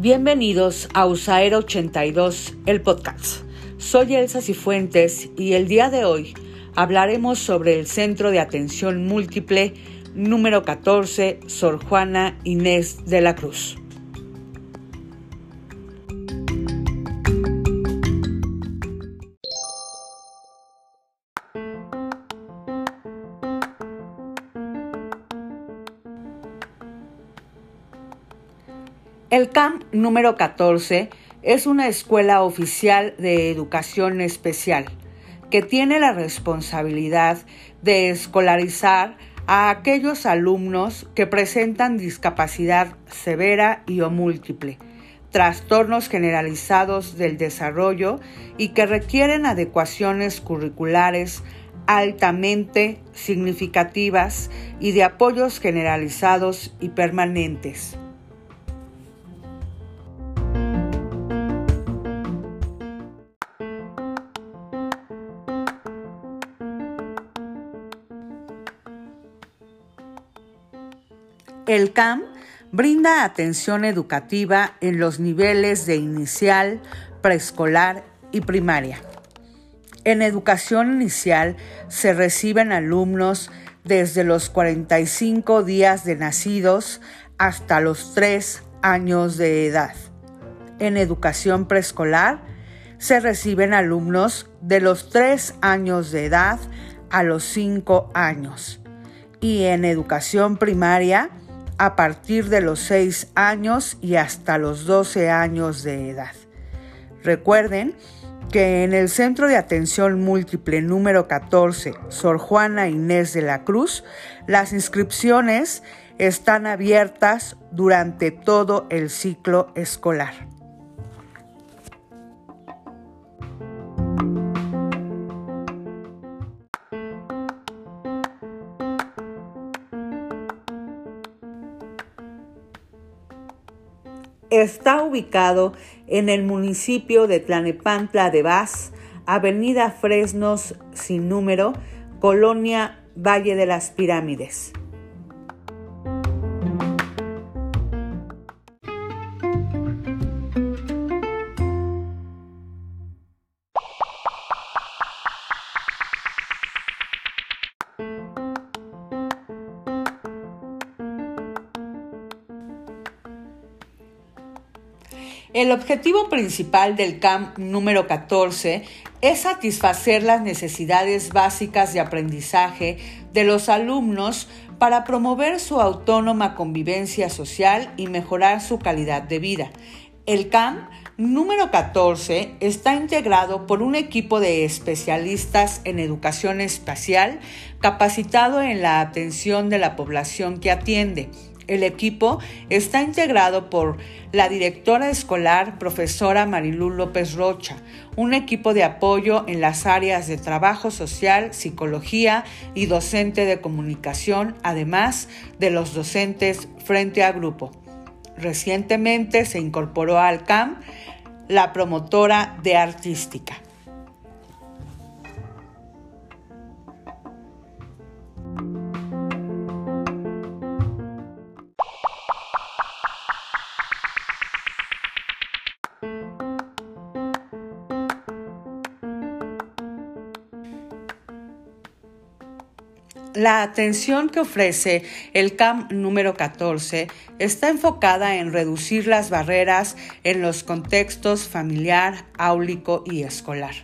Bienvenidos a USAER 82, el podcast. Soy Elsa Cifuentes y el día de hoy hablaremos sobre el Centro de Atención Múltiple número 14, Sor Juana Inés de la Cruz. El CAM número 14 es una escuela oficial de educación especial que tiene la responsabilidad de escolarizar a aquellos alumnos que presentan discapacidad severa y o múltiple, trastornos generalizados del desarrollo y que requieren adecuaciones curriculares altamente significativas y de apoyos generalizados y permanentes. El CAM brinda atención educativa en los niveles de inicial, preescolar y primaria. En educación inicial se reciben alumnos desde los 45 días de nacidos hasta los 3 años de edad. En educación preescolar se reciben alumnos de los 3 años de edad a los 5 años. Y en educación primaria a partir de los 6 años y hasta los 12 años de edad. Recuerden que en el Centro de Atención Múltiple número 14, Sor Juana Inés de la Cruz, las inscripciones están abiertas durante todo el ciclo escolar. Está ubicado en el municipio de Tlanepantla de Vaz, Avenida Fresnos sin número, Colonia Valle de las Pirámides. El objetivo principal del CAMP número 14 es satisfacer las necesidades básicas de aprendizaje de los alumnos para promover su autónoma convivencia social y mejorar su calidad de vida. El CAMP número 14 está integrado por un equipo de especialistas en educación espacial capacitado en la atención de la población que atiende el equipo está integrado por la directora escolar, profesora Marilú López Rocha, un equipo de apoyo en las áreas de trabajo social, psicología y docente de comunicación, además de los docentes frente a grupo. Recientemente se incorporó al CAM la promotora de artística. La atención que ofrece el CAM número 14 está enfocada en reducir las barreras en los contextos familiar, áulico y escolar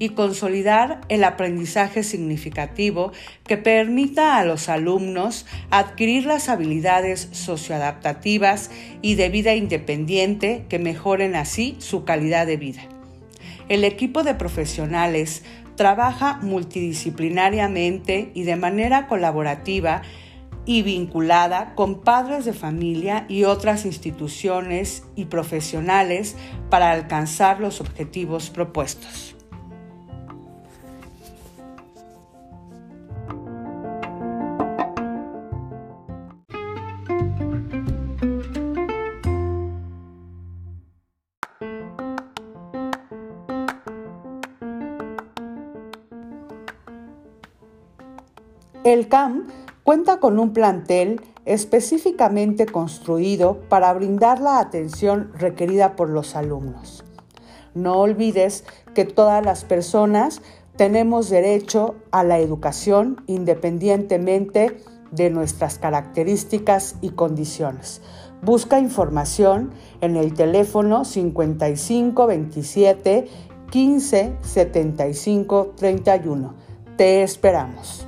y consolidar el aprendizaje significativo que permita a los alumnos adquirir las habilidades socioadaptativas y de vida independiente que mejoren así su calidad de vida. El equipo de profesionales trabaja multidisciplinariamente y de manera colaborativa y vinculada con padres de familia y otras instituciones y profesionales para alcanzar los objetivos propuestos. El CAM cuenta con un plantel específicamente construido para brindar la atención requerida por los alumnos. No olvides que todas las personas tenemos derecho a la educación independientemente de nuestras características y condiciones. Busca información en el teléfono 5527 15 75 31. Te esperamos.